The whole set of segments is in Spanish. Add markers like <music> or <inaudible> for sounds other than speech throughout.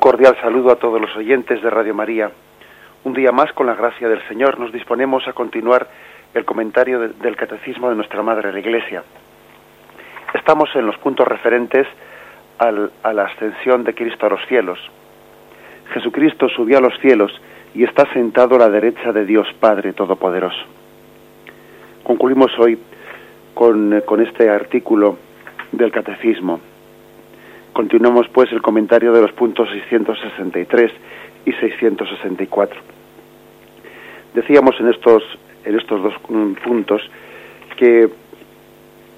cordial saludo a todos los oyentes de Radio María. Un día más, con la gracia del Señor, nos disponemos a continuar el comentario del Catecismo de nuestra Madre la Iglesia. Estamos en los puntos referentes a la ascensión de Cristo a los cielos. Jesucristo subió a los cielos y está sentado a la derecha de Dios Padre Todopoderoso. Concluimos hoy con este artículo del Catecismo Continuamos pues el comentario de los puntos 663 y 664. Decíamos en estos, en estos dos puntos que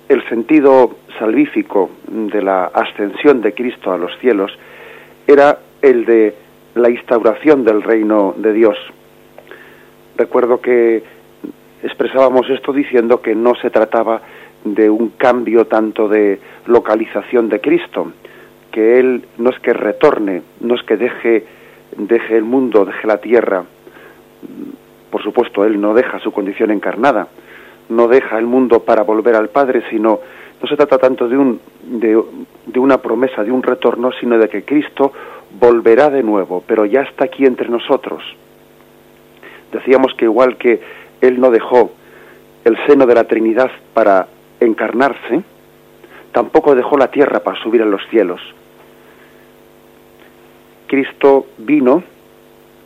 el sentido salvífico de la ascensión de Cristo a los cielos era el de la instauración del reino de Dios. Recuerdo que expresábamos esto diciendo que no se trataba de un cambio tanto de localización de Cristo, que Él no es que retorne, no es que deje, deje el mundo, deje la tierra. Por supuesto, Él no deja su condición encarnada, no deja el mundo para volver al Padre, sino no se trata tanto de, un, de, de una promesa, de un retorno, sino de que Cristo volverá de nuevo, pero ya está aquí entre nosotros. Decíamos que igual que Él no dejó el seno de la Trinidad para encarnarse, tampoco dejó la tierra para subir a los cielos. Cristo vino,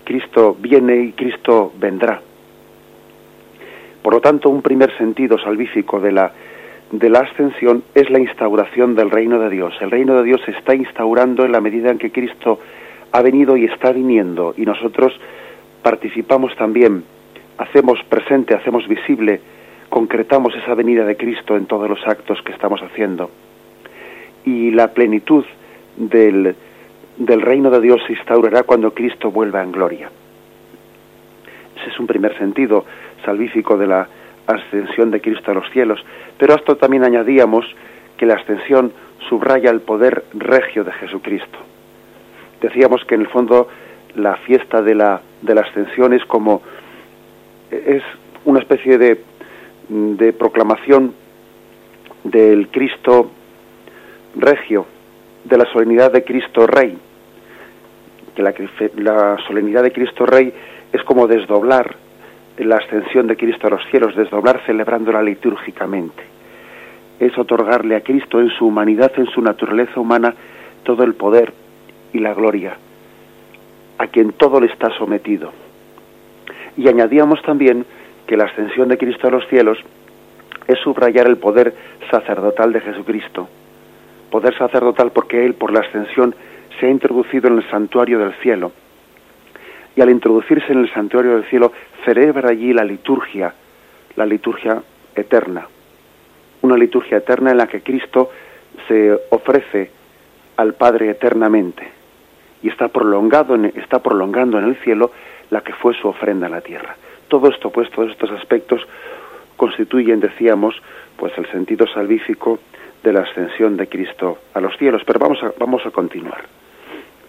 Cristo viene y Cristo vendrá. Por lo tanto, un primer sentido salvífico de la, de la ascensión es la instauración del reino de Dios. El reino de Dios se está instaurando en la medida en que Cristo ha venido y está viniendo y nosotros participamos también, hacemos presente, hacemos visible, concretamos esa venida de Cristo en todos los actos que estamos haciendo. Y la plenitud del, del reino de Dios se instaurará cuando Cristo vuelva en gloria. Ese es un primer sentido salvífico de la ascensión de Cristo a los cielos. Pero a esto también añadíamos que la ascensión subraya el poder regio de Jesucristo. Decíamos que en el fondo la fiesta de la, de la ascensión es como es una especie de, de proclamación del Cristo regio, de la solemnidad de Cristo Rey, que la, solemnidad de Cristo Rey es como desdoblar la ascensión de Cristo a los cielos, desdoblar celebrándola litúrgicamente. Es otorgarle a Cristo en su humanidad, en su naturaleza humana, todo el poder y la gloria, a quien todo le está sometido. Y añadíamos también que la ascensión de Cristo a los cielos es subrayar el poder sacerdotal de Jesucristo. Poder sacerdotal porque Él, por la ascensión, se ha introducido en el santuario del cielo. Y al introducirse en el santuario del cielo, celebra allí la liturgia, la liturgia eterna. Una liturgia eterna en la que Cristo se ofrece al Padre eternamente y está, prolongado en, está prolongando en el cielo la que fue su ofrenda en la tierra. Todo esto, pues, todos estos aspectos constituyen, decíamos, pues el sentido salvífico de la ascensión de Cristo a los cielos. Pero vamos a, vamos a continuar.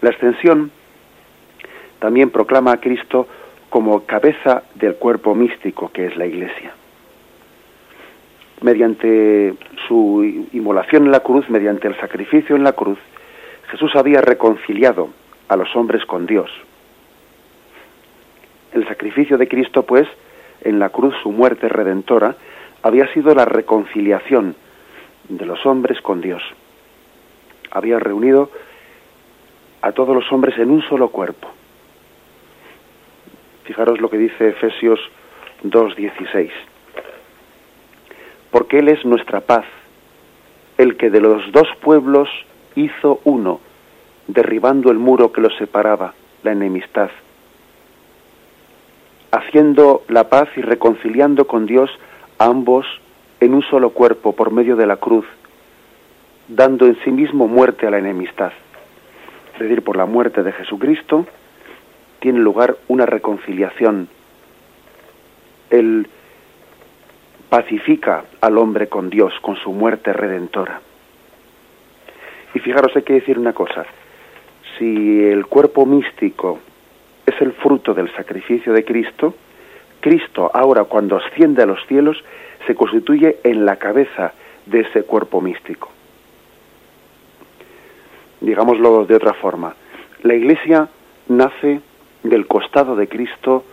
La ascensión también proclama a Cristo como cabeza del cuerpo místico que es la Iglesia. Mediante su inmolación en la cruz, mediante el sacrificio en la cruz, Jesús había reconciliado a los hombres con Dios. El sacrificio de Cristo, pues, en la cruz, su muerte redentora, había sido la reconciliación de los hombres con Dios. Había reunido a todos los hombres en un solo cuerpo. Fijaros lo que dice Efesios 2.16. Porque Él es nuestra paz, el que de los dos pueblos hizo uno, derribando el muro que los separaba, la enemistad, haciendo la paz y reconciliando con Dios a ambos en un solo cuerpo por medio de la cruz, dando en sí mismo muerte a la enemistad es decir, por la muerte de Jesucristo, tiene lugar una reconciliación. Él pacifica al hombre con Dios, con su muerte redentora. Y fijaros, hay que decir una cosa, si el cuerpo místico es el fruto del sacrificio de Cristo, Cristo ahora cuando asciende a los cielos se constituye en la cabeza de ese cuerpo místico digámoslo de otra forma, La Iglesia nace del costado de Cristo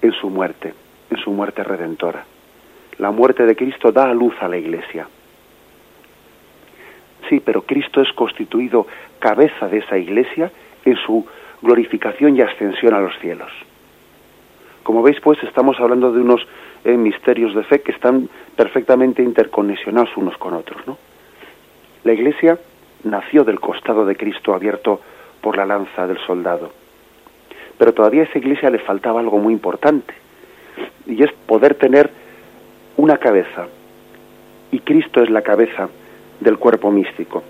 en su muerte, en su muerte redentora. La muerte de Cristo da a luz a la Iglesia. Sí, pero Cristo es constituido cabeza de esa Iglesia en su glorificación y ascensión a los cielos. Como veis, pues estamos hablando de unos eh, misterios de fe que están perfectamente interconexionados unos con otros, ¿no? La Iglesia nació del costado de Cristo abierto por la lanza del soldado. Pero todavía a esa iglesia le faltaba algo muy importante, y es poder tener una cabeza, y Cristo es la cabeza del cuerpo místico.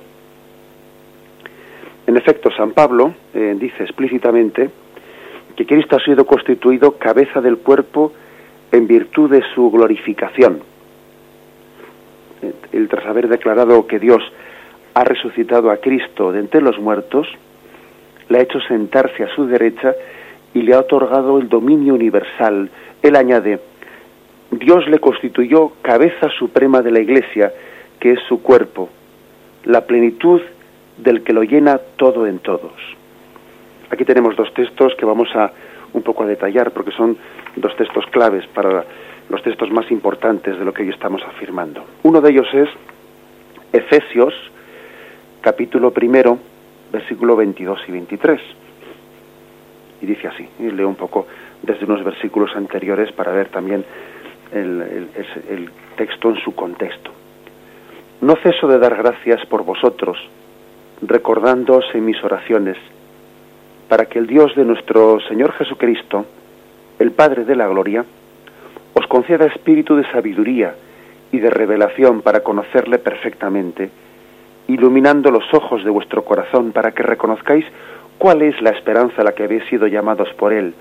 En efecto, San Pablo eh, dice explícitamente que Cristo ha sido constituido cabeza del cuerpo en virtud de su glorificación. El tras haber declarado que Dios ha resucitado a Cristo de entre los muertos, le ha hecho sentarse a su derecha y le ha otorgado el dominio universal. Él añade, Dios le constituyó cabeza suprema de la Iglesia, que es su cuerpo, la plenitud del que lo llena todo en todos. Aquí tenemos dos textos que vamos a un poco a detallar porque son dos textos claves para los textos más importantes de lo que hoy estamos afirmando. Uno de ellos es Efesios, capítulo primero, versículo 22 y 23. Y dice así, y leo un poco desde unos versículos anteriores para ver también el, el texto en su contexto. No ceso de dar gracias por vosotros, recordándoos en mis oraciones, para que el Dios de nuestro Señor Jesucristo, el Padre de la Gloria, os conceda espíritu de sabiduría y de revelación para conocerle perfectamente, iluminando los ojos de vuestro corazón para que reconozcáis cuál es la esperanza a la que habéis sido llamados por Él,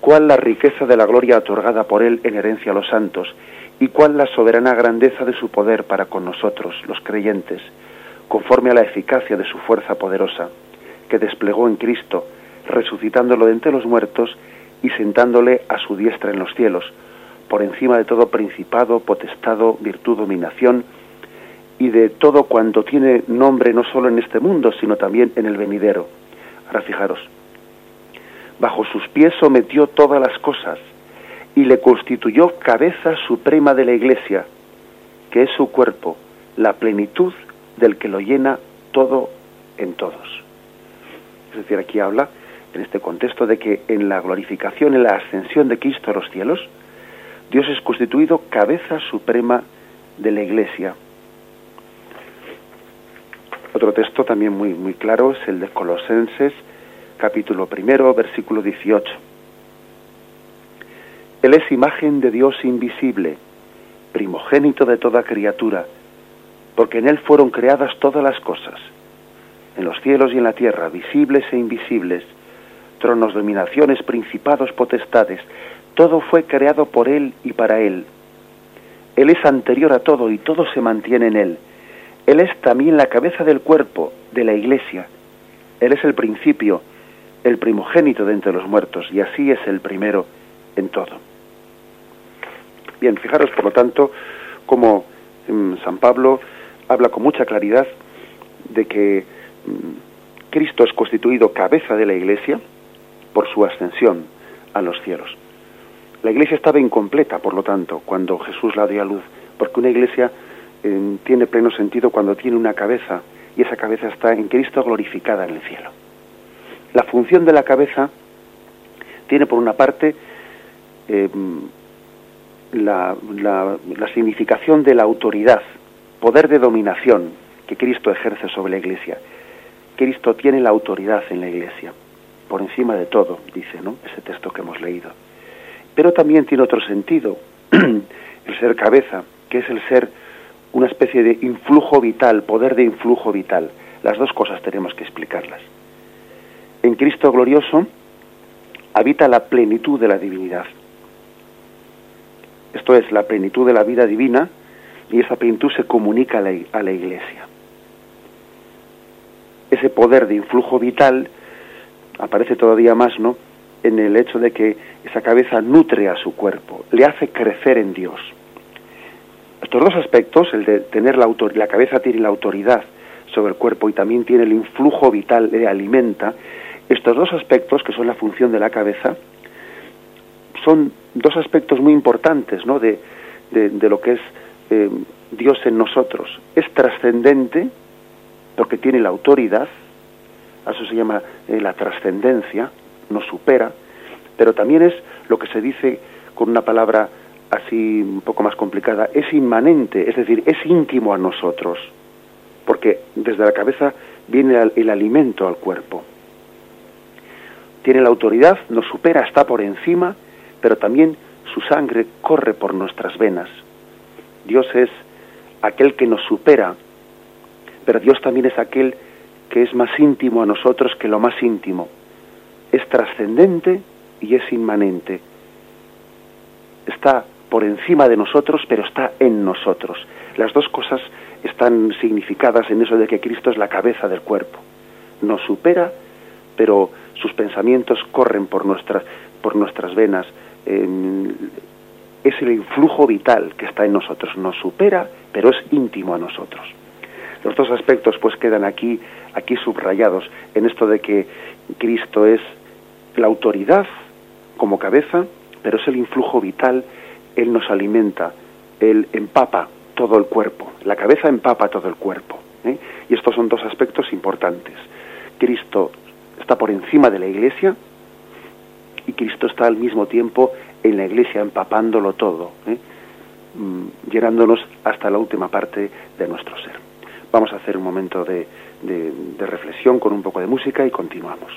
cuál la riqueza de la gloria otorgada por Él en herencia a los santos, y cuál la soberana grandeza de su poder para con nosotros, los creyentes, conforme a la eficacia de su fuerza poderosa, que desplegó en Cristo, resucitándolo de entre los muertos y sentándole a su diestra en los cielos, por encima de todo principado, potestado, virtud, dominación, y de todo cuanto tiene nombre no solo en este mundo, sino también en el venidero. Ahora fijaros, bajo sus pies sometió todas las cosas y le constituyó cabeza suprema de la Iglesia, que es su cuerpo, la plenitud del que lo llena todo en todos. Es decir, aquí habla en este contexto de que en la glorificación, en la ascensión de Cristo a los cielos, Dios es constituido cabeza suprema de la Iglesia, otro texto también muy, muy claro es el de Colosenses, capítulo primero, versículo 18. Él es imagen de Dios invisible, primogénito de toda criatura, porque en Él fueron creadas todas las cosas, en los cielos y en la tierra, visibles e invisibles, tronos, dominaciones, principados, potestades, todo fue creado por Él y para Él. Él es anterior a todo y todo se mantiene en Él él es también la cabeza del cuerpo, de la iglesia. Él es el principio, el primogénito de entre los muertos, y así es el primero en todo. Bien, fijaros por lo tanto como mm, San Pablo habla con mucha claridad de que mm, Cristo es constituido cabeza de la iglesia por su ascensión a los cielos. La iglesia estaba incompleta, por lo tanto, cuando Jesús la dio a luz, porque una iglesia tiene pleno sentido cuando tiene una cabeza y esa cabeza está en Cristo glorificada en el cielo. La función de la cabeza tiene por una parte em, la, significación de la autoridad, poder de dominación que Cristo ejerce sobre la iglesia. Cristo tiene la autoridad en la iglesia, por encima de todo, dice, ¿no? Ese texto que hemos leído. Pero también tiene otro sentido, <clears throat> el ser cabeza, que es el ser una especie de influjo vital, poder de influjo vital. Las dos cosas tenemos que explicarlas. En Cristo glorioso habita la plenitud de la divinidad. Esto es la plenitud de la vida divina y esa plenitud se comunica a la, a la iglesia. Ese poder de influjo vital aparece todavía más, ¿no? En el hecho de que esa cabeza nutre a su cuerpo, le hace crecer en Dios. Estos dos aspectos, el de tener la, la cabeza tiene la autoridad sobre el cuerpo y también tiene el influjo vital, le alimenta, Estos dos aspectos, que son la función de la cabeza, son dos aspectos muy importantes ¿no? de, de, lo que es eh, Dios en nosotros. Es trascendente, porque tiene la autoridad, eso se llama eh, la trascendencia, nos supera, pero también es lo que se dice con una palabra así un poco más complicada, es inmanente, es decir, es íntimo a nosotros, porque desde la cabeza viene el alimento al cuerpo. Tiene la autoridad, nos supera, está por encima, pero también su sangre corre por nuestras venas. Dios es aquel que nos supera, pero Dios también es aquel que es más íntimo a nosotros que lo más íntimo. Es trascendente y es inmanente. Está por encima de nosotros, pero está en nosotros. Las dos cosas están significadas en eso de que Cristo es la cabeza del cuerpo. Nos supera, pero sus pensamientos corren por nuestras, por nuestras venas. es el influjo vital que está en nosotros. Nos supera, pero es íntimo a nosotros. Los dos aspectos pues quedan aquí, aquí subrayados en esto de que Cristo es la autoridad como cabeza, pero es el influjo vital, Él nos alimenta, Él empapa todo el cuerpo, la cabeza empapa todo el cuerpo. ¿eh? Y estos son dos aspectos importantes. Cristo está por encima de la iglesia y Cristo está al mismo tiempo en la iglesia empapándolo todo, ¿eh? mm, llenándonos hasta la última parte de nuestro ser. Vamos a hacer un momento de, de reflexión con un poco de música y continuamos.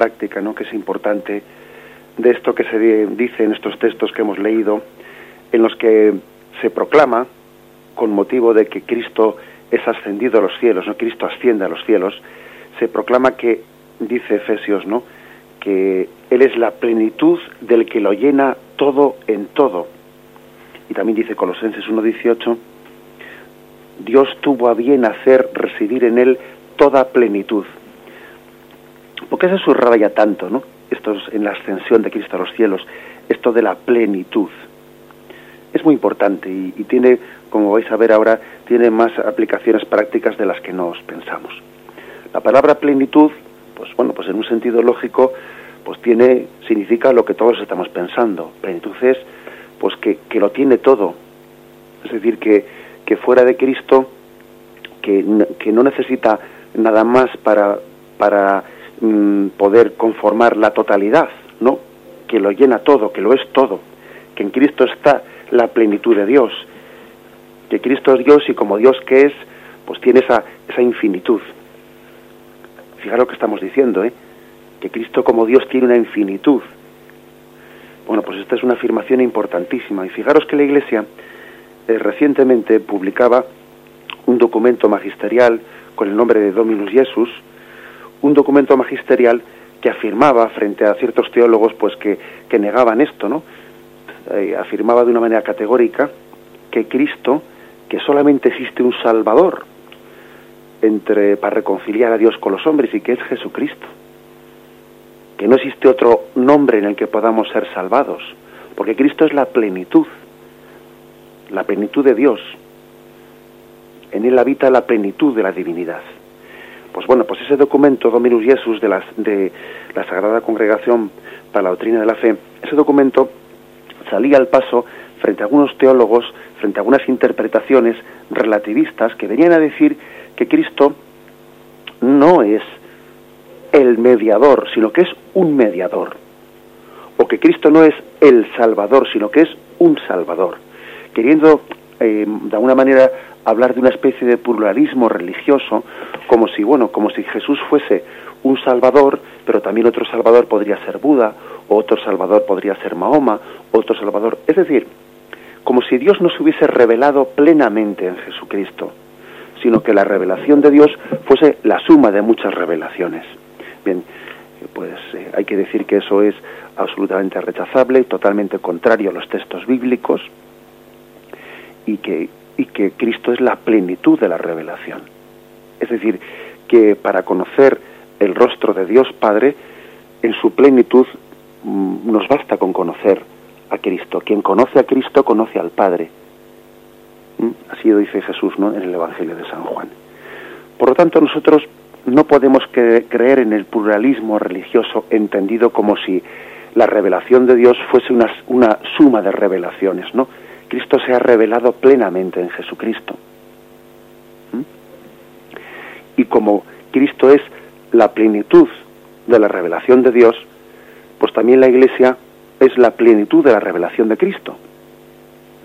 Práctica, ¿no? que es importante, de esto que se dice en estos textos que hemos leído, en los que se proclama, con motivo de que Cristo es ascendido a los cielos, ¿no? Cristo asciende a los cielos, se proclama que, dice Efesios, ¿no? que Él es la plenitud del que lo llena todo en todo. Y también dice Colosenses 1.18, Dios tuvo a bien hacer residir en Él toda plenitud. ¿Por qué se subraya tanto, no? Esto es en la ascensión de Cristo a los cielos, esto de la plenitud. Es muy importante y, tiene, como vais a ver ahora, tiene más aplicaciones prácticas de las que nos pensamos. La palabra plenitud, pues bueno, pues en un sentido lógico, pues tiene, significa lo que todos estamos pensando. Plenitud es, pues que, que lo tiene todo. Es decir, que, que fuera de Cristo, que, que no necesita nada más para, para Mm, poder conformar la totalidad, ¿no? Que lo llena todo, que lo es todo, que en Cristo está la plenitud de Dios, que Cristo es Dios y como Dios que es, pues tiene esa, esa infinitud. Fijaros lo que estamos diciendo, ¿eh? que Cristo como Dios tiene una infinitud. Bueno, pues esta es una afirmación importantísima. Y fijaros que la Iglesia eh, recientemente publicaba un documento magisterial con el nombre de Dominus Jesus, un documento magisterial que afirmaba frente a ciertos teólogos pues que, que negaban esto, ¿no? Eh, afirmaba de una manera categórica que Cristo, que solamente existe un Salvador entre para reconciliar a Dios con los hombres y que es Jesucristo que no existe otro nombre en el que podamos ser salvados, porque Cristo es la plenitud, la plenitud de Dios. En él habita la plenitud de la divinidad. Pues bueno, pues ese documento Dominus Jesus de, las, de la Sagrada Congregación para la Doctrina de la Fe, ese documento salía al paso frente a algunos teólogos, frente a algunas interpretaciones relativistas que venían a decir que Cristo no es el mediador, sino que es un mediador. O que Cristo no es el Salvador, sino que es un Salvador. Queriendo, eh, de alguna manera, hablar de una especie de pluralismo religioso, como si, bueno, como si Jesús fuese un Salvador, pero también otro Salvador podría ser Buda, otro Salvador podría ser Mahoma, otro Salvador. Es decir, como si Dios no se hubiese revelado plenamente en Jesucristo, sino que la revelación de Dios fuese la suma de muchas revelaciones. Bien, pues eh, hay que decir que eso es absolutamente rechazable, totalmente contrario a los textos bíblicos y que, y que Cristo es la plenitud de la revelación. Es decir, que para conocer el rostro de Dios Padre, en su plenitud mm, nos basta con conocer a Cristo. Quien conoce a Cristo conoce al Padre. ¿Mm? Así lo dice Jesús ¿no? en el Evangelio de San Juan. Por lo tanto, nosotros no podemos creer en el pluralismo religioso entendido como si la revelación de Dios fuese una, una suma de revelaciones, ¿no? Cristo se ha revelado plenamente en Jesucristo. ¿Mm? Y como Cristo es la plenitud de la revelación de Dios, pues también la Iglesia es la plenitud de la revelación de Cristo.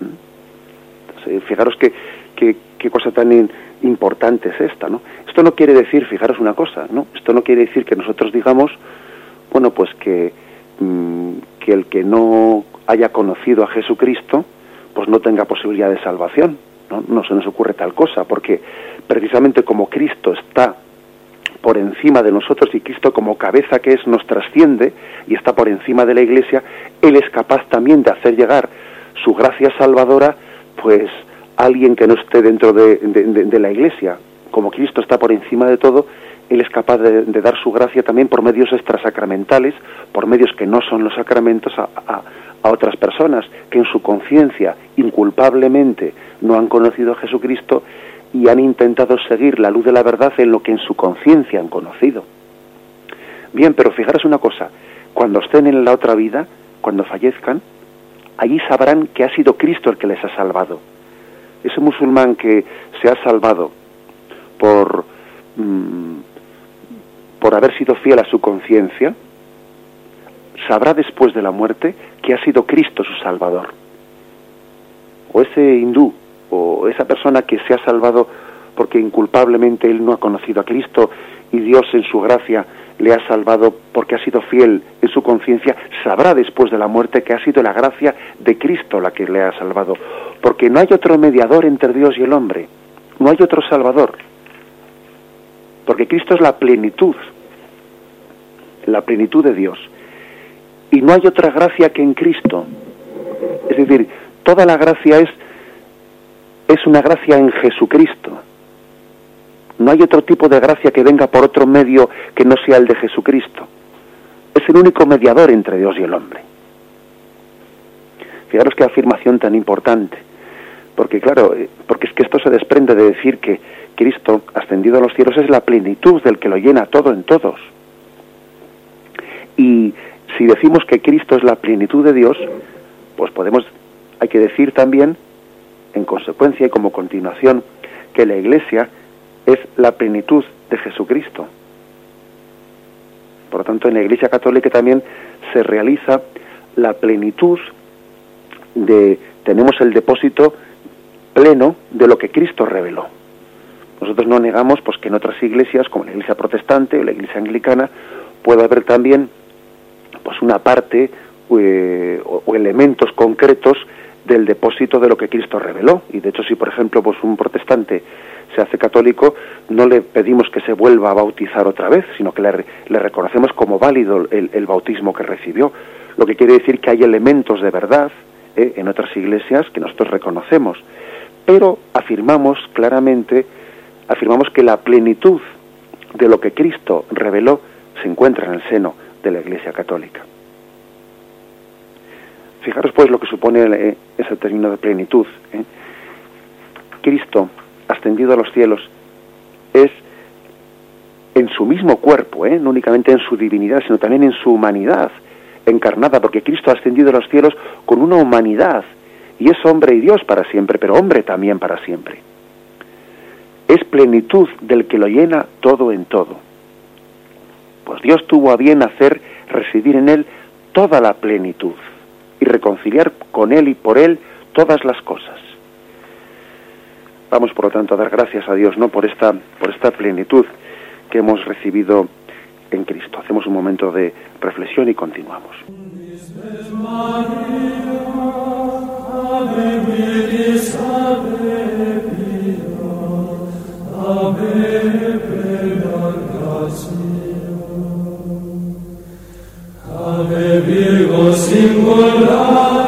¿Mm? fijaros que, qué cosa tan importante es esta, ¿no? Esto no quiere decir, fijaros una cosa, ¿no? Esto no quiere decir que nosotros digamos, bueno, pues que, mm, que el que no haya conocido a Jesucristo, pues no tenga posibilidad de salvación, ¿no? Se nos ocurre tal cosa, porque precisamente como Cristo está por encima de nosotros y Cristo como cabeza que es nos trasciende y está por encima de la Iglesia, Él es capaz también de hacer llegar su gracia salvadora, pues alguien que no esté dentro de, la Iglesia. Como Cristo está por encima de todo, Él es capaz de, dar su gracia también por medios extrasacramentales, por medios que no son los sacramentos, a, otras personas que en su conciencia inculpablemente no han conocido a Jesucristo y han intentado seguir la luz de la verdad en lo que en su conciencia han conocido. Bien, pero fijaros una cosa, cuando estén en la otra vida, cuando fallezcan, allí sabrán que ha sido Cristo el que les ha salvado ese musulmán que se ha salvado por, mm, por haber sido fiel a su conciencia, sabrá después de la muerte que ha sido Cristo su Salvador. O ese hindú, o esa persona que se ha salvado porque inculpablemente él no ha conocido a Cristo y Dios en su gracia le ha salvado porque ha sido fiel en su conciencia, sabrá después de la muerte que ha sido la gracia de Cristo la que le ha salvado, porque no hay otro mediador entre Dios y el hombre, no hay otro salvador, porque Cristo es la plenitud, la plenitud de Dios, y no hay otra gracia que en Cristo, es decir, toda la gracia es, es una gracia en Jesucristo, no hay otro tipo de gracia que venga por otro medio que no sea el de Jesucristo. Es el único mediador entre Dios y el hombre. Fijaros qué afirmación tan importante. Porque claro, eh, porque es que esto se desprende de decir que Cristo, ascendido a los cielos, es la plenitud del que lo llena todo en todos. Y si decimos que Cristo es la plenitud de Dios, pues podemos, hay que decir también, en consecuencia y como continuación, que la Iglesia es la plenitud de Jesucristo. Por lo tanto, en la Iglesia Católica también se realiza la plenitud de, tenemos el depósito pleno de lo que Cristo reveló. Nosotros no negamos pues que en otras iglesias, como la iglesia protestante o la iglesia anglicana, pueda haber también pues una parte eh, o, elementos concretos del depósito de lo que Cristo reveló. Y de hecho, si por ejemplo pues un protestante se hace católico, no le pedimos que se vuelva a bautizar otra vez, sino que le, reconocemos como válido el, bautismo que recibió. Lo que quiere decir que hay elementos de verdad eh, en otras iglesias que nosotros reconocemos, pero afirmamos claramente, afirmamos que la plenitud de lo que Cristo reveló se encuentra en el seno de la Iglesia Católica. Fijaros pues lo que supone eh, ese término de plenitud. ¿eh? Cristo, ascendido a los cielos, es en su mismo cuerpo, ¿eh? no únicamente en su divinidad, sino también en su humanidad encarnada, porque Cristo ha ascendido a los cielos con una humanidad, y es hombre y Dios para siempre, pero hombre también para siempre. Es plenitud del que lo llena todo en todo. Pues Dios tuvo a bien hacer residir en él toda la plenitud y reconciliar con Él y por Él todas las cosas. Vamos, por lo tanto, a dar gracias a Dios, ¿no? Por esta, por esta plenitud que hemos recibido en Cristo. Hacemos un momento de reflexión y continuamos. Virgo singular,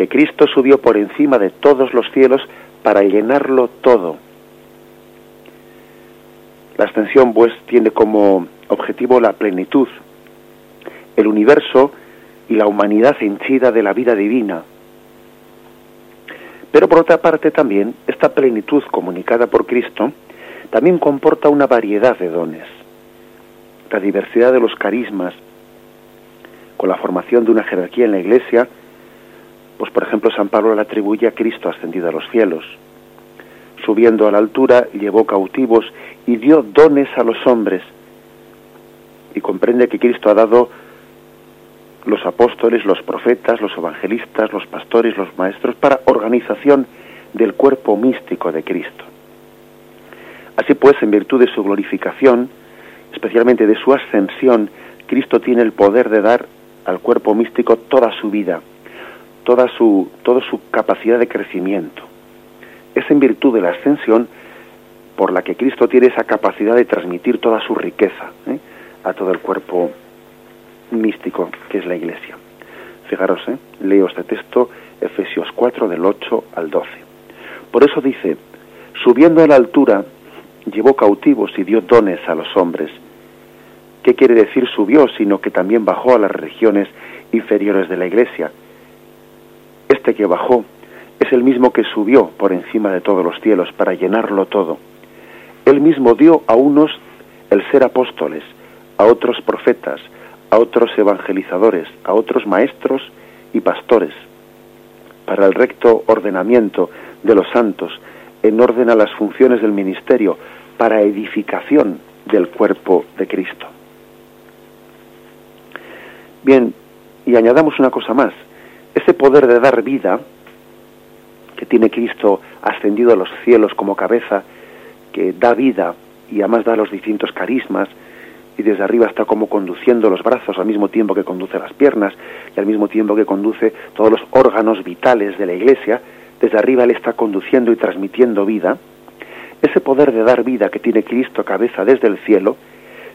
que Cristo subió por encima de todos los cielos para llenarlo todo. La ascensión pues tiene como objetivo la plenitud, el universo y la humanidad henchida de la vida divina. Pero por otra parte también esta plenitud comunicada por Cristo también comporta una variedad de dones la diversidad de los carismas, con la formación de una jerarquía en la Iglesia, pues por ejemplo San Pablo le atribuye a Cristo ascendido a los cielos. Subiendo a la altura, llevó cautivos y dio dones a los hombres. Y comprende que Cristo ha dado los apóstoles, los profetas, los evangelistas, los pastores, los maestros, para organización del cuerpo místico de Cristo. Así pues, en virtud de su glorificación, especialmente de su ascensión, Cristo tiene el poder de dar al cuerpo místico toda su vida, toda su, toda su capacidad de crecimiento. Es en virtud de la ascensión por la que Cristo tiene esa capacidad de transmitir toda su riqueza ¿eh? a todo el cuerpo místico que es la Iglesia. Fijaros, ¿eh? leo este texto, Efesios 4 del 8 al 12. Por eso dice, subiendo a la altura, llevó cautivos y dio dones a los hombres. ¿Qué quiere decir subió? Sino que también bajó a las regiones inferiores de la iglesia. Este que bajó es el mismo que subió por encima de todos los cielos para llenarlo todo. Él mismo dio a unos el ser apóstoles, a otros profetas, a otros evangelizadores, a otros maestros y pastores, para el recto ordenamiento de los santos, en orden a las funciones del ministerio, para edificación del cuerpo de Cristo. Bien, y añadamos una cosa más. Ese poder de dar vida que tiene Cristo ascendido a los cielos como cabeza, que da vida y además da los distintos carismas, y desde arriba está como conduciendo los brazos al mismo tiempo que conduce las piernas y al mismo tiempo que conduce todos los órganos vitales de la iglesia, desde arriba él está conduciendo y transmitiendo vida, ese poder de dar vida que tiene Cristo cabeza desde el cielo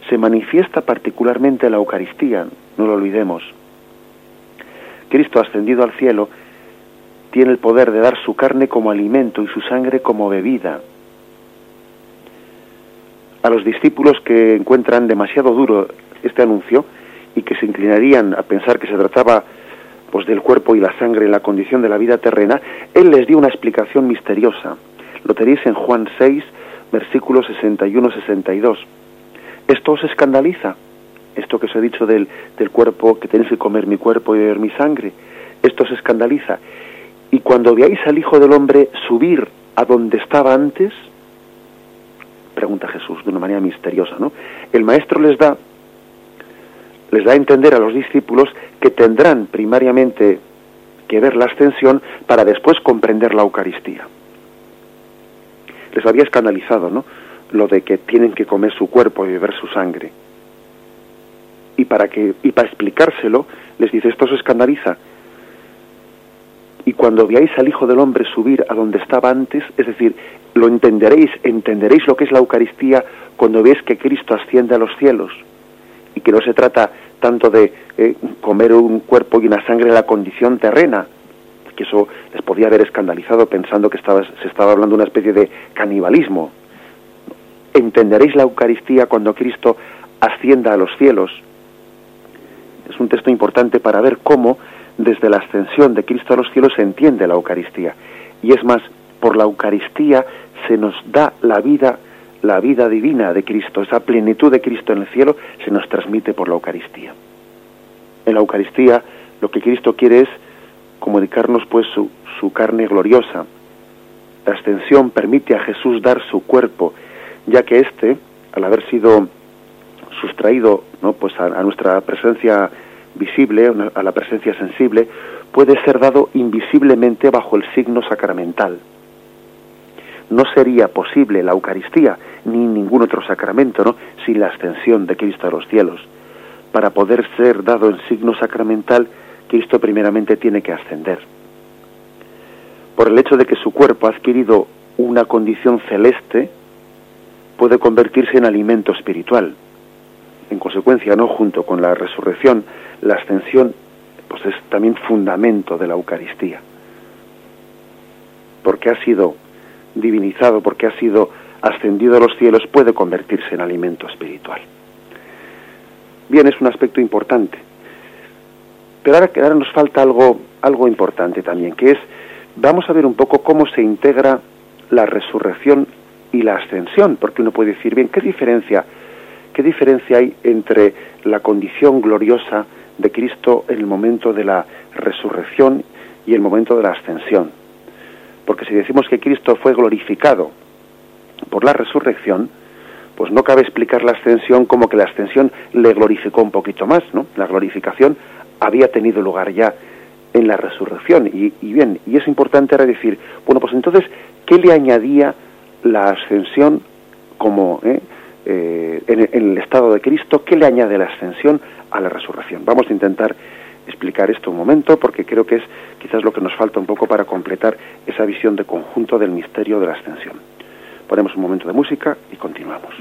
se manifiesta particularmente en la Eucaristía, no lo olvidemos. Cristo ascendido al cielo tiene el poder de dar su carne como alimento y su sangre como bebida. A los discípulos que encuentran demasiado duro este anuncio y que se inclinarían a pensar que se trataba pues del cuerpo y la sangre en la condición de la vida terrena, él les dio una explicación misteriosa. Lo tenéis en Juan 6, versículos 61-62. Esto os escandaliza, esto que os he dicho del, del cuerpo, que tenéis que comer mi cuerpo y beber mi sangre, esto os escandaliza. Y cuando veáis al Hijo del Hombre subir a donde estaba antes, pregunta Jesús de una manera misteriosa, ¿no? El Maestro les da les da a entender a los discípulos que tendrán primariamente que ver la ascensión para después comprender la Eucaristía. Les había escandalizado, ¿no? Lo de que tienen que comer su cuerpo y beber su sangre. Para que y para explicárselo les dice esto se escandaliza. Y cuando veáis al Hijo del Hombre subir a donde estaba antes, es decir, lo entenderéis, entenderéis lo que es la Eucaristía cuando veis que Cristo asciende a los cielos y que no se trata tanto de eh, comer un cuerpo y una sangre en la condición terrena, que eso les podía haber escandalizado pensando que estaba, se estaba hablando de una especie de canibalismo. Entenderéis la Eucaristía cuando Cristo ascienda a los cielos. Es un texto importante para ver cómo desde la ascensión de Cristo a los cielos se entiende la Eucaristía. Y es más, por la Eucaristía se nos da la vida la vida divina de Cristo, esa plenitud de Cristo en el cielo, se nos transmite por la Eucaristía. En la Eucaristía lo que Cristo quiere es comunicarnos pues su, su carne gloriosa. La ascensión permite a Jesús dar su cuerpo, ya que éste, al haber sido sustraído ¿no? pues a, a nuestra presencia visible, a la presencia sensible, puede ser dado invisiblemente bajo el signo sacramental no sería posible la Eucaristía ni ningún otro sacramento, ¿no? sin la ascensión de Cristo a los cielos. Para poder ser dado en signo sacramental, Cristo primeramente tiene que ascender. Por el hecho de que su cuerpo ha adquirido una condición celeste, puede convertirse en alimento espiritual. En consecuencia, no junto con la resurrección, la ascensión pues es también fundamento de la Eucaristía. Porque ha sido divinizado porque ha sido ascendido a los cielos, puede convertirse en alimento espiritual. Bien, es un aspecto importante. Pero ahora, ahora nos falta algo, algo importante también, que es, vamos a ver un poco cómo se integra la resurrección y la ascensión, porque uno puede decir, bien, ¿qué diferencia, qué diferencia hay entre la condición gloriosa de Cristo en el momento de la resurrección y el momento de la ascensión? porque si decimos que Cristo fue glorificado por la resurrección, pues no cabe explicar la ascensión como que la ascensión le glorificó un poquito más, ¿no? La glorificación había tenido lugar ya en la resurrección. Y, bien, y es importante ahora decir, bueno, pues entonces, ¿qué le añadía la ascensión como eh, eh, en, en, el estado de Cristo? ¿Qué le añade la ascensión a la resurrección? Vamos a intentar explicar esto un momento porque creo que es quizás lo que nos falta un poco para completar esa visión de conjunto del misterio de la ascensión. Ponemos un momento de música y continuamos.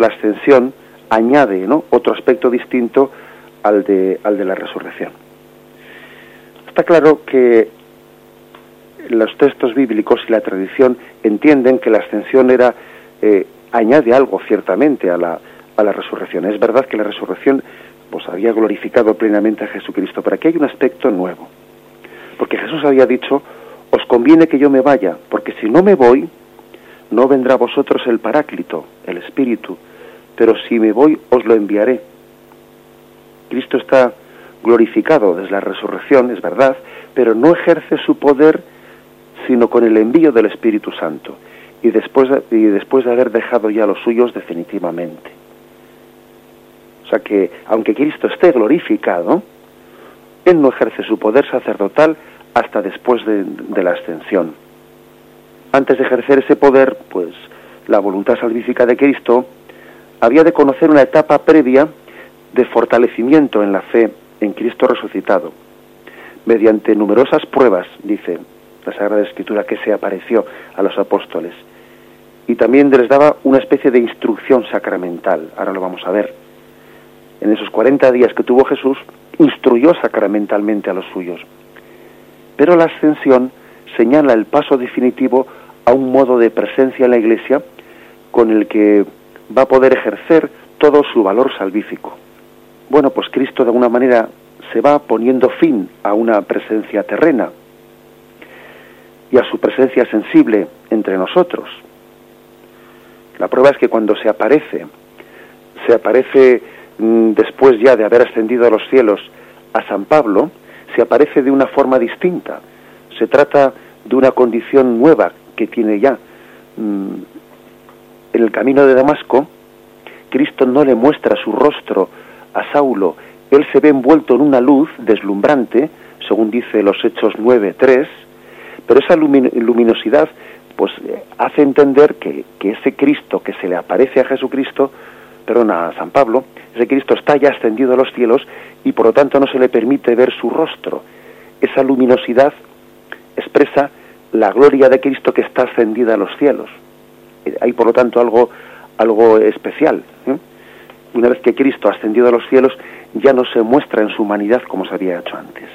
La ascensión añade ¿no? otro aspecto distinto al de, al de la resurrección. Está claro que los textos bíblicos y la tradición entienden que la ascensión era eh, añade algo ciertamente a la, a la resurrección. Es verdad que la resurrección pues había glorificado plenamente a Jesucristo, pero aquí hay un aspecto nuevo. Porque Jesús había dicho, os conviene que yo me vaya, porque si no me voy, no vendrá a vosotros el Paráclito, el Espíritu, pero si me voy, os lo enviaré. Cristo está glorificado desde la resurrección, es verdad, pero no ejerce su poder sino con el envío del Espíritu Santo y después de, y después de haber dejado ya los suyos definitivamente. O sea que, aunque Cristo esté glorificado, Él no ejerce su poder sacerdotal hasta después de, de la ascensión. Antes de ejercer ese poder, pues la voluntad salvífica de Cristo había de conocer una etapa previa de fortalecimiento en la fe en Cristo resucitado, mediante numerosas pruebas, dice la Sagrada Escritura, que se apareció a los apóstoles. Y también les daba una especie de instrucción sacramental, ahora lo vamos a ver. En esos 40 días que tuvo Jesús, instruyó sacramentalmente a los suyos. Pero la ascensión señala el paso definitivo a un modo de presencia en la Iglesia con el que va a poder ejercer todo su valor salvífico. Bueno, pues Cristo de alguna manera se va poniendo fin a una presencia terrena y a su presencia sensible entre nosotros. La prueba es que cuando se aparece, se aparece mm, después ya de haber ascendido a los cielos a San Pablo, se aparece de una forma distinta. Se trata de una condición nueva que tiene ya. Mm, en el camino de Damasco, Cristo no le muestra su rostro a Saulo, él se ve envuelto en una luz deslumbrante, según dice los Hechos 9.3, pero esa luminosidad pues eh, hace entender que, que, ese Cristo que se le aparece a Jesucristo, perdona, a San Pablo, ese Cristo está ya ascendido a los cielos y por lo tanto no se le permite ver su rostro. Esa luminosidad expresa la gloria de Cristo que está ascendida a los cielos. Eh, hay por lo tanto algo, algo especial. ¿eh? Una vez que Cristo ha ascendido a los cielos, ya no se muestra en su humanidad como se había hecho antes.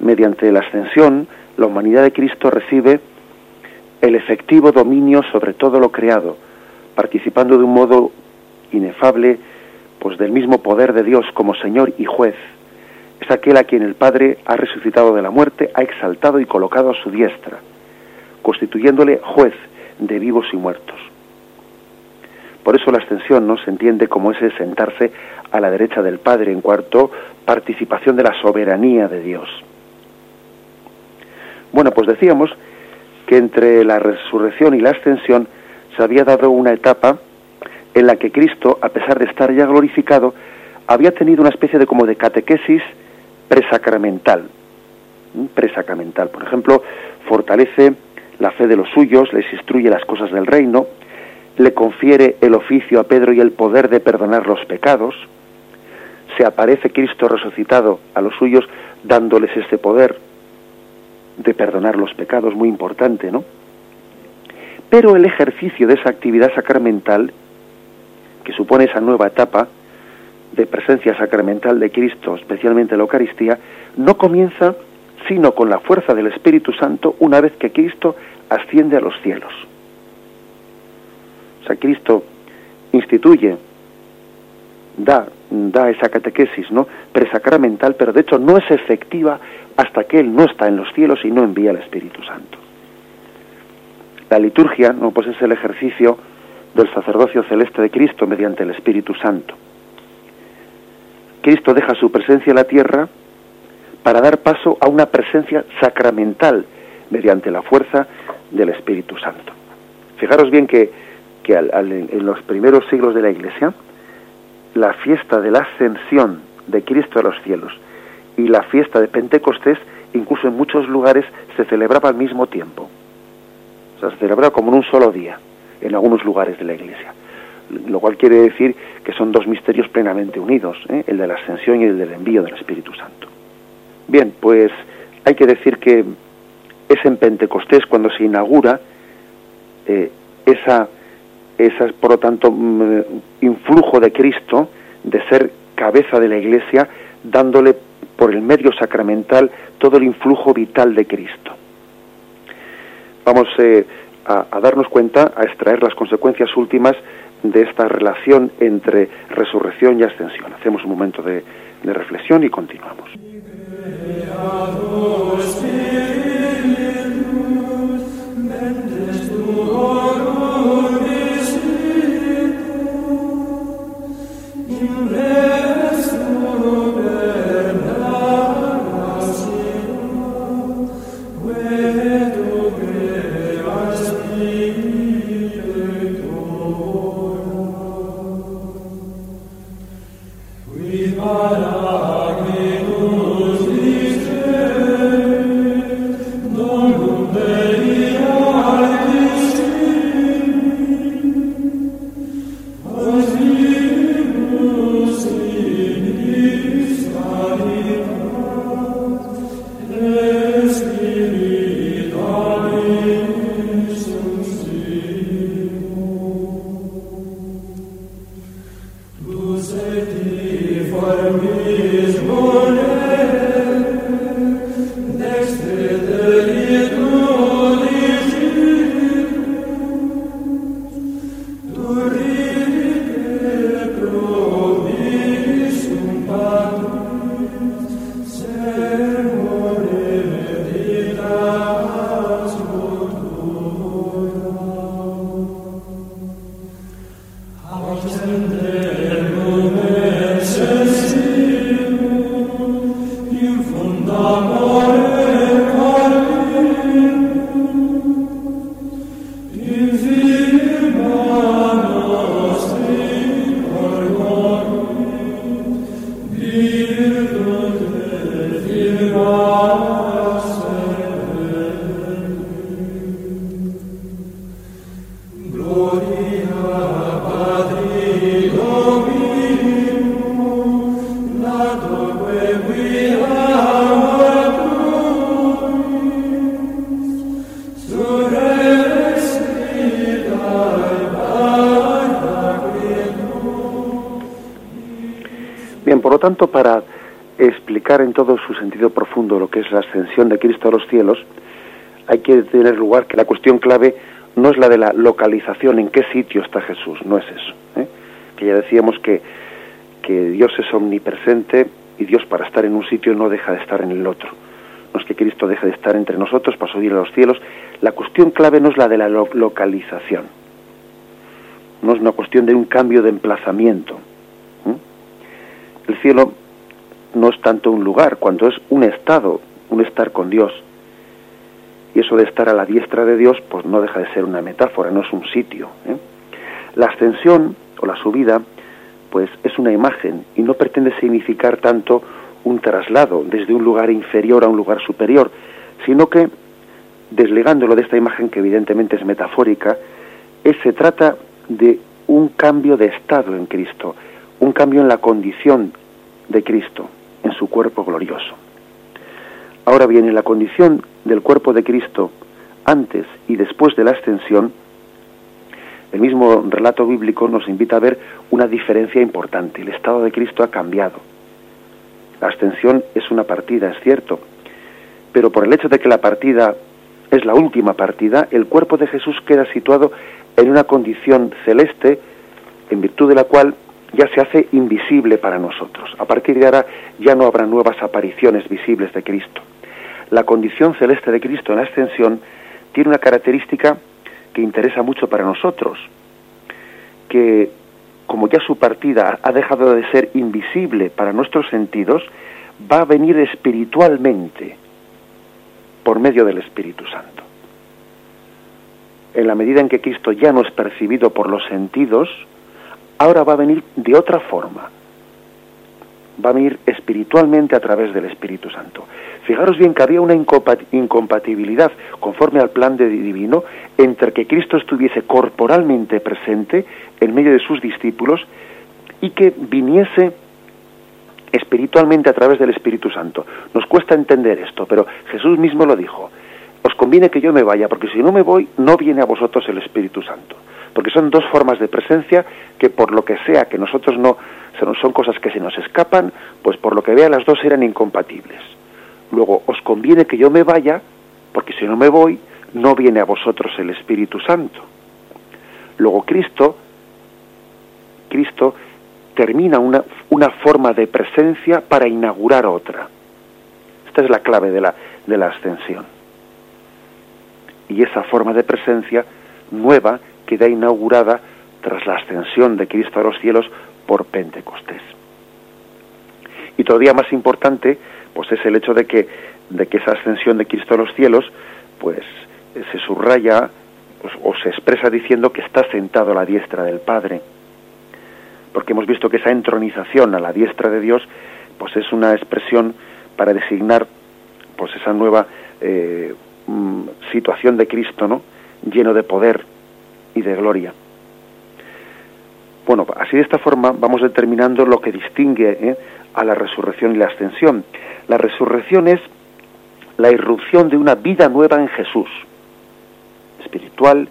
Mediante la ascensión, la humanidad de Cristo recibe el efectivo dominio sobre todo lo creado, participando de un modo inefable pues del mismo poder de Dios como Señor y juez. Aquel a quien el Padre ha resucitado de la muerte, ha exaltado y colocado a su diestra, constituyéndole juez de vivos y muertos. Por eso la ascensión no se entiende como ese sentarse a la derecha del Padre en cuarto participación de la soberanía de Dios. Bueno, pues decíamos que entre la resurrección y la ascensión se había dado una etapa en la que Cristo, a pesar de estar ya glorificado, había tenido una especie de como de catequesis presacramental. Presacramental, por ejemplo, fortalece la fe de los suyos, les instruye las cosas del reino, le confiere el oficio a Pedro y el poder de perdonar los pecados, se aparece Cristo resucitado a los suyos dándoles este poder de perdonar los pecados, muy importante, ¿no? Pero el ejercicio de esa actividad sacramental, que supone esa nueva etapa de presencia sacramental de Cristo, especialmente la Eucaristía, no comienza sino con la fuerza del Espíritu Santo una vez que Cristo asciende a los cielos. O sea, Cristo instituye, da, da esa catequesis, ¿no? Presacramental, pero de hecho no es efectiva hasta que Él no está en los cielos y no envía el Espíritu Santo. La liturgia, ¿no? Pues es el ejercicio del sacerdocio celeste de Cristo mediante el Espíritu Santo. Cristo deja su presencia en la tierra para dar paso a una presencia sacramental mediante la fuerza del Espíritu Santo. Fijaros bien que, que en los primeros siglos de la Iglesia, la fiesta de la ascensión de Cristo a los cielos y la fiesta de Pentecostés, incluso en muchos lugares, se celebraba al mismo tiempo. O sea, se celebraba como en un solo día, en algunos lugares de la Iglesia. Lo cual quiere decir que son dos misterios plenamente unidos, ¿eh? el de la ascensión y el del envío del Espíritu Santo. Bien, pues hay que decir que es en Pentecostés cuando se inaugura eh, esa, esa, por lo tanto, mm, influjo de Cristo de ser cabeza de la Iglesia, dándole por el medio sacramental todo el influjo vital de Cristo. Vamos eh, a, darnos cuenta, a extraer las consecuencias últimas de esta relación entre resurrección y ascensión. Hacemos un momento de reflexión y continuamos. Goodbye. Tanto, para explicar en todo su sentido profundo lo que es la ascensión de Cristo a los cielos, hay que tener lugar que la cuestión clave no es la de la localización, en qué sitio está Jesús, no es eso. ¿eh? Que ya decíamos que, que Dios es omnipresente y Dios para estar en un sitio no deja de estar en el otro. No es que Cristo deje de estar entre nosotros para subir a los cielos. La cuestión clave no es la de la localización. No es una cuestión de un cambio de emplazamiento. El cielo no es tanto un lugar, cuando es un estado, un estar con Dios. Y eso de estar a la diestra de Dios, pues no deja de ser una metáfora, no es un sitio. ¿eh? La ascensión o la subida, pues es una imagen y no pretende significar tanto un traslado desde un lugar inferior a un lugar superior, sino que, desligándolo de esta imagen que evidentemente es metafórica, es, se trata de un cambio de estado en Cristo, un cambio en la condición de Cristo, en su cuerpo glorioso. Ahora bien, en la condición del cuerpo de Cristo antes y después de la ascensión, el mismo relato bíblico nos invita a ver una diferencia importante. El estado de Cristo ha cambiado. La ascensión es una partida, es cierto, pero por el hecho de que la partida es la última partida, el cuerpo de Jesús queda situado en una condición celeste en virtud de la cual ya se hace invisible para nosotros. A partir de ahora ya no habrá nuevas apariciones visibles de Cristo. La condición celeste de Cristo en la ascensión tiene una característica que interesa mucho para nosotros, que como ya su partida ha dejado de ser invisible para nuestros sentidos, va a venir espiritualmente por medio del Espíritu Santo. En la medida en que Cristo ya no es percibido por los sentidos, ahora va a venir de otra forma. Va a venir espiritualmente a través del Espíritu Santo. Fijaros bien que había una incompatibilidad conforme al plan de divino entre que Cristo estuviese corporalmente presente en medio de sus discípulos y que viniese espiritualmente a través del Espíritu Santo. Nos cuesta entender esto, pero Jesús mismo lo dijo. os conviene que yo me vaya, porque si no me voy, no viene a vosotros el Espíritu Santo. Porque son dos formas de presencia que por lo que sea que nosotros no, son cosas que se nos escapan, pues por lo que vea las dos eran incompatibles. Luego, os conviene que yo me vaya, porque si no me voy, no viene a vosotros el Espíritu Santo. Luego Cristo, Cristo termina una, una forma de presencia para inaugurar otra. Esta es la clave de la, de la ascensión. Y esa forma de presencia nueva queda inaugurada tras la ascensión de Cristo a los cielos por Pentecostés. Y todavía más importante, pues es el hecho de que, de que esa ascensión de Cristo a los cielos, pues se subraya pues, o se expresa diciendo que está sentado a la diestra del Padre. Porque hemos visto que esa entronización a la diestra de Dios, pues es una expresión para designar pues esa nueva eh, mm, situación de Cristo, ¿no? Lleno de poder de gloria. Bueno, así de esta forma vamos determinando lo que distingue ¿eh? a la resurrección y la ascensión. La resurrección es la irrupción de una vida nueva en Jesús, espiritual,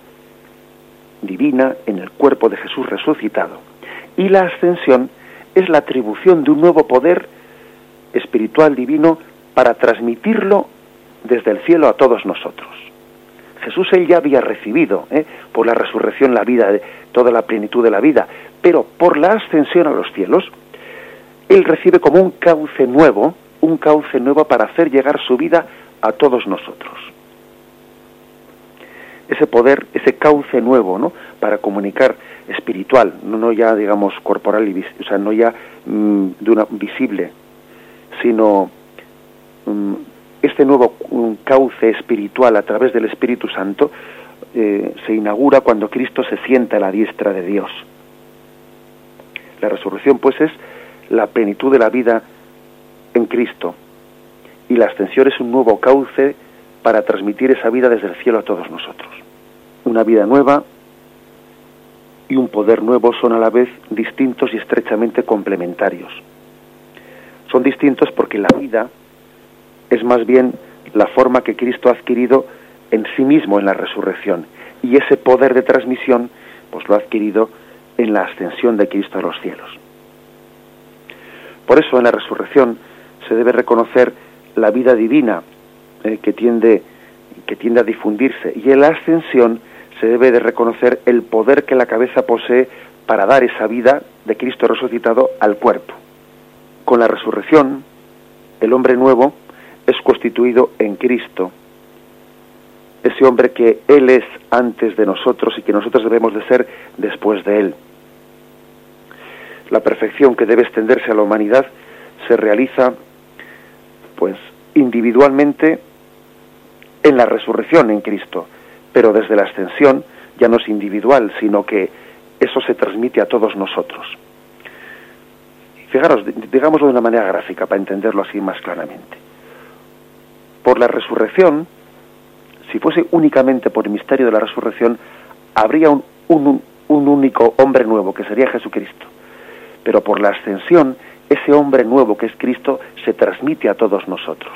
divina, en el cuerpo de Jesús resucitado. Y la ascensión es la atribución de un nuevo poder espiritual divino para transmitirlo desde el cielo a todos nosotros. Jesús él ya había recibido ¿eh? por la resurrección la vida, toda la plenitud de la vida, pero por la ascensión a los cielos, él recibe como un cauce nuevo, un cauce nuevo para hacer llegar su vida a todos nosotros. Ese poder, ese cauce nuevo, ¿no? Para comunicar espiritual, no, ya digamos corporal y o sea, no ya mm, de una visible, sino mm, este nuevo mm, cauce espiritual a través del Espíritu Santo eh, se inaugura cuando Cristo se sienta a la diestra de Dios. La resurrección, pues, es la plenitud de la vida en Cristo. Y la ascensión es un nuevo cauce para transmitir esa vida desde el cielo a todos nosotros. Una vida nueva y un poder nuevo son a la vez distintos y estrechamente complementarios. Son distintos porque la vida es más bien la forma que Cristo ha adquirido en sí mismo en la resurrección y ese poder de transmisión pues lo ha adquirido en la ascensión de Cristo a los cielos. Por eso en la resurrección se debe reconocer la vida divina eh, que tiende que tiende a difundirse y en la ascensión se debe de reconocer el poder que la cabeza posee para dar esa vida de Cristo resucitado al cuerpo. Con la resurrección, el hombre nuevo es constituido en Cristo, ese hombre que Él es antes de nosotros y que nosotros debemos de ser después de Él. La perfección que debe extenderse a la humanidad se realiza, pues, individualmente en la resurrección en Cristo, pero desde la ascensión ya no es individual, sino que eso se transmite a todos nosotros. Fijaros, digámoslo de una manera gráfica para entenderlo así más claramente. Por la resurrección, si fuese únicamente por el misterio de la resurrección, habría un, un, único hombre nuevo, que sería Jesucristo. Pero por la ascensión, ese hombre nuevo que es Cristo se transmite a todos nosotros.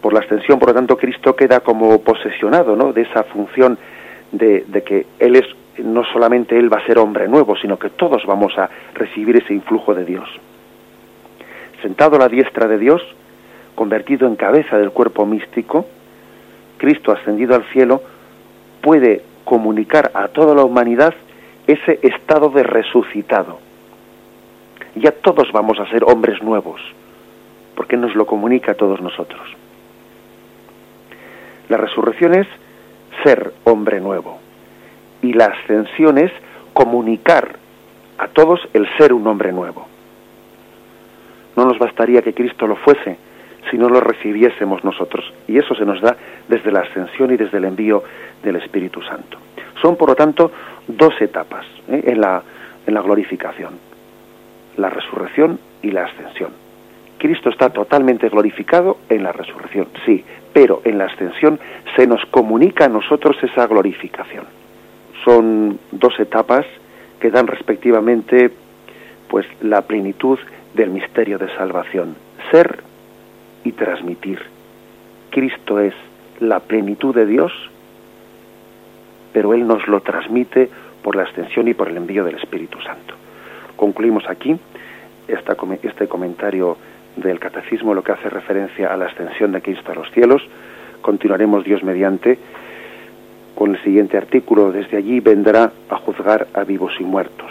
Por la ascensión, por lo tanto, Cristo queda como posesionado ¿no? de esa función de, de que Él es, no solamente Él va a ser hombre nuevo, sino que todos vamos a recibir ese influjo de Dios. Sentado a la diestra de Dios, convertido en cabeza del cuerpo místico, Cristo ascendido al cielo puede comunicar a toda la humanidad ese estado de resucitado. Ya todos vamos a ser hombres nuevos, porque nos lo comunica a todos nosotros. La resurrección es ser hombre nuevo y la ascensión es comunicar a todos el ser un hombre nuevo. No nos bastaría que Cristo lo fuese, si no lo recibiésemos nosotros. Y eso se nos da desde la ascensión y desde el envío del Espíritu Santo. Son, por lo tanto, dos etapas ¿eh? en, la, en la glorificación. La resurrección y la ascensión. Cristo está totalmente glorificado en la resurrección, sí, pero en la ascensión se nos comunica a nosotros esa glorificación. Son dos etapas que dan respectivamente pues la plenitud del misterio de salvación, ser y transmitir. Cristo es la plenitud de Dios, pero Él nos lo transmite por la extensión y por el envío del Espíritu Santo. Concluimos aquí este comentario del Catecismo, lo que hace referencia a la extensión de Cristo a los cielos. Continuaremos Dios mediante con el siguiente artículo. Desde allí vendrá a juzgar a vivos y muertos.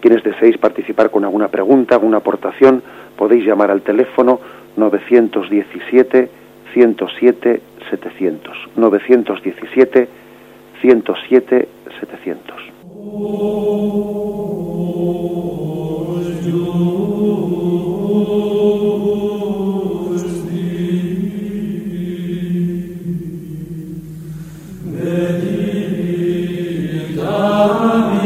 Quienes deseéis participar con alguna pregunta, alguna aportación, podéis llamar al teléfono 917 107 700. 917 107 700. hablamos?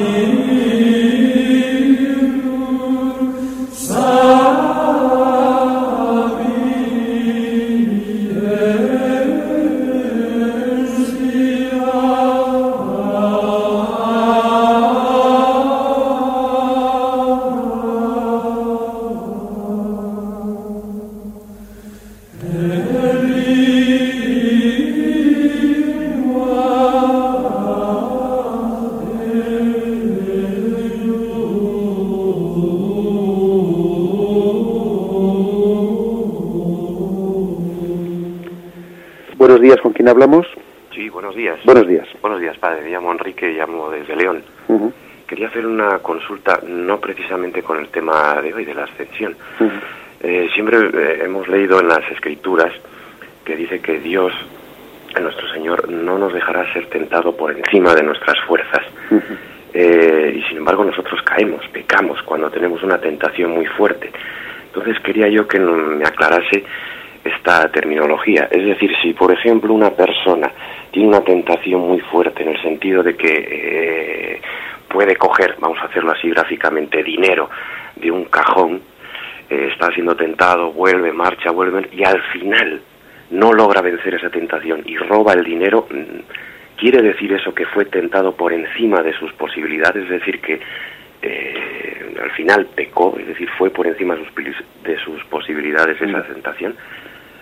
Buenos días. Buenos días. Padre. Me llamo Enrique, llamo desde León. Quería hacer una consulta, no precisamente con el tema de hoy, de la ascensión. Eh, siempre eh, hemos leído en las escrituras que dice que Dios, nuestro Señor, no nos dejará ser tentado por encima de nuestras fuerzas. Eh, y sin embargo nosotros caemos, pecamos cuando tenemos una tentación muy fuerte. Entonces quería yo que me aclarase esta terminología. Es decir, si por ejemplo una persona tiene una tentación muy fuerte en el sentido de que eh, puede coger, vamos a hacerlo así gráficamente, dinero de un cajón, eh, está siendo tentado, vuelve, marcha, vuelve, y al final no logra vencer esa tentación y roba el dinero, mm, quiere decir eso que fue tentado por encima de sus posibilidades, es decir, que eh, al final pecó, es decir, fue por encima de sus, de sus posibilidades esa mm. tentación.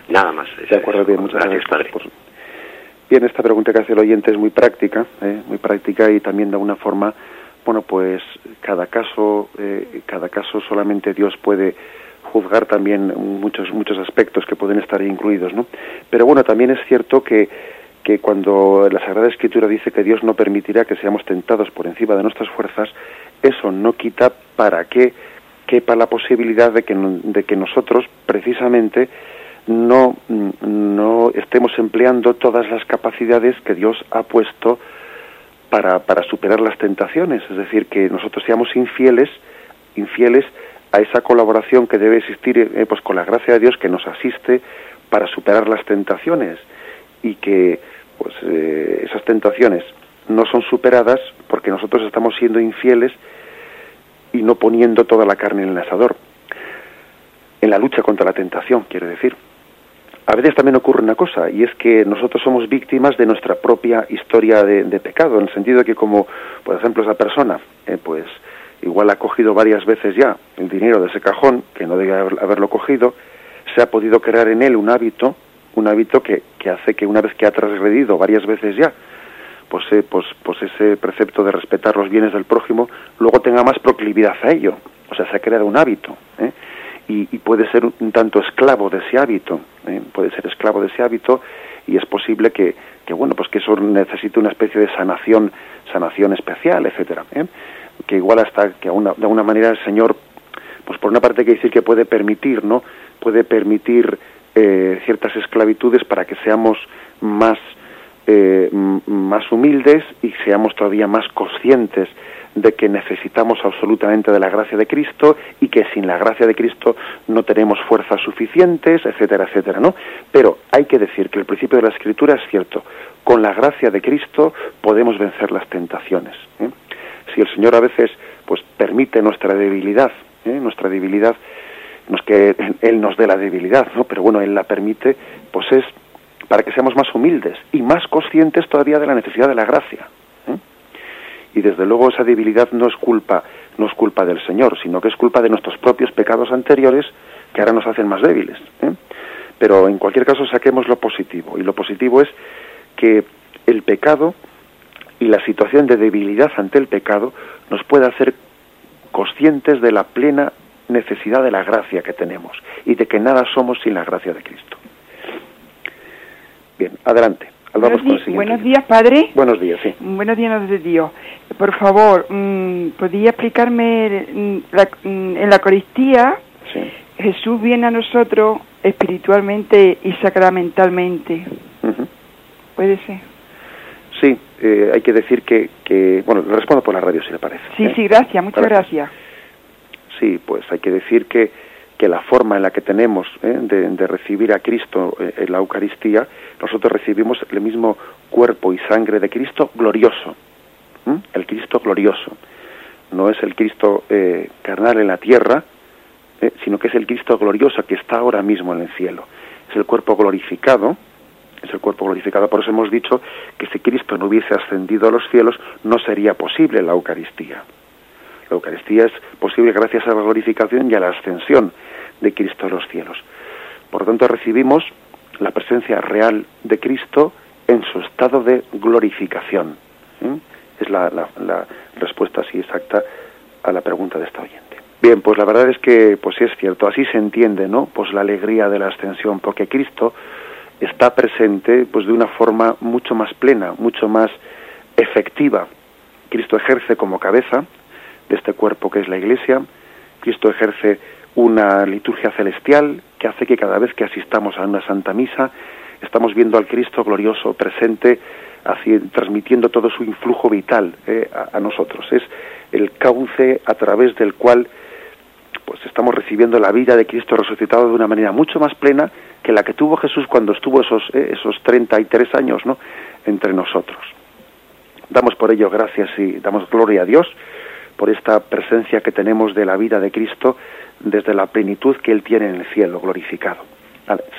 Nada más. De acuerdo, bien, muchas gracias, padre. Bien, esta pregunta que hace el oyente es muy práctica, ¿eh? muy práctica y también de alguna forma, bueno, pues cada caso, eh, cada caso solamente Dios puede juzgar también muchos muchos aspectos que pueden estar incluidos, ¿no? Pero bueno, también es cierto que que cuando la Sagrada Escritura dice que Dios no permitirá que seamos tentados por encima de nuestras fuerzas, eso no quita para que quepa la posibilidad de que, de que nosotros precisamente no, no estemos empleando todas las capacidades que Dios ha puesto para, para superar las tentaciones, es decir, que nosotros seamos infieles, infieles a esa colaboración que debe existir eh, pues con la gracia de Dios que nos asiste para superar las tentaciones. Y que pues eh, esas tentaciones no son superadas porque nosotros estamos siendo infieles y no poniendo toda la carne en el asador en la lucha contra la tentación, quiero decir a veces también ocurre una cosa, y es que nosotros somos víctimas de nuestra propia historia de, pecado, en el sentido de que como, por ejemplo, esa persona, eh, pues igual ha cogido varias veces ya el dinero de ese cajón, que no debe haberlo cogido, se ha podido crear en él un hábito, un hábito que, que hace que una vez que ha transgredido varias veces ya, pues, eh, pues, pues ese precepto de respetar los bienes del prójimo, luego tenga más proclividad a ello. O sea, se ha creado un hábito. ¿eh? Y, puede ser un tanto esclavo de ese hábito, ¿eh? puede ser esclavo de ese hábito y es posible que, que, bueno, pues que eso necesite una especie de sanación, sanación especial, etcétera, ¿eh? que igual hasta que de alguna manera el Señor, pues por una parte hay que decir que puede permitir, ¿no? Puede permitir eh, ciertas esclavitudes para que seamos más más humildes y seamos todavía más conscientes de que necesitamos absolutamente de la gracia de Cristo y que sin la gracia de Cristo no tenemos fuerzas suficientes, etcétera, etcétera, ¿no? Pero hay que decir que el principio de la Escritura es cierto. Con la gracia de Cristo podemos vencer las tentaciones. ¿eh? Si el Señor a veces pues permite nuestra debilidad, ¿eh? nuestra debilidad, no es que Él nos dé la debilidad, ¿no? Pero bueno, Él la permite, pues es para que seamos más humildes y más conscientes todavía de la necesidad de la gracia y desde luego esa debilidad no es culpa no es culpa del Señor, sino que es culpa de nuestros propios pecados anteriores que ahora nos hacen más débiles. ¿eh? Pero en cualquier caso saquemos lo positivo. Y lo positivo es que el pecado y la situación de debilidad ante el pecado nos puede hacer conscientes de la plena necesidad de la gracia que tenemos y de que nada somos sin la gracia de Cristo. Bien, adelante. Buenos, días, padre. Buenos días, sí. Buenos días de Dios. Por favor, mm, ¿podría explicarme mm, mm, en la Eucaristía? Jesús viene a nosotros espiritualmente y sacramentalmente. ¿Puede ser? Sí, eh, hay que decir que, que, bueno, le respondo por la radio si le parece. Sí, ¿eh? sí, gracias, muchas gracias. Sí, pues hay que decir que, que la forma en la que tenemos ¿eh? de, recibir a Cristo en la Eucaristía, nosotros recibimos el mismo cuerpo y sangre de Cristo glorioso, el Cristo glorioso. No es el Cristo carnal en la tierra, sino que es el Cristo glorioso que está ahora mismo en el cielo. Es el cuerpo glorificado, es el cuerpo glorificado. Por eso hemos dicho que si Cristo no hubiese ascendido a los cielos, no sería posible la Eucaristía. La Eucaristía es posible gracias a la glorificación y a la ascensión de Cristo a los cielos. Por lo tanto, recibimos la presencia real de Cristo en su estado de glorificación. ¿Mm? Es la, la, respuesta así exacta a la pregunta de esta oyente. Bien, pues la verdad es que pues es cierto, así se entiende, ¿no? Pues la alegría de la ascensión, porque Cristo está presente pues de una forma mucho más plena, mucho más efectiva. Cristo ejerce como cabeza de este cuerpo que es la Iglesia, Cristo ejerce una liturgia celestial que hace que cada vez que asistamos a una Santa Misa estamos viendo al Cristo glorioso presente, así, transmitiendo todo su influjo vital eh, a, nosotros. Es el cauce a través del cual pues estamos recibiendo la vida de Cristo resucitado de una manera mucho más plena que la que tuvo Jesús cuando estuvo esos, eh, esos 33 años ¿no? entre nosotros. Damos por ello gracias y damos gloria a Dios por esta presencia que tenemos de la vida de Cristo desde la plenitud que Él tiene en el cielo, glorificado,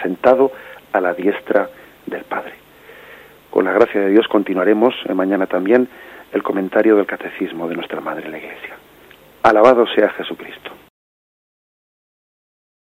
sentado a la diestra del Padre. Con la gracia de Dios continuaremos eh, mañana también el comentario del Catecismo de nuestra Madre la Iglesia. Alabado sea Jesucristo.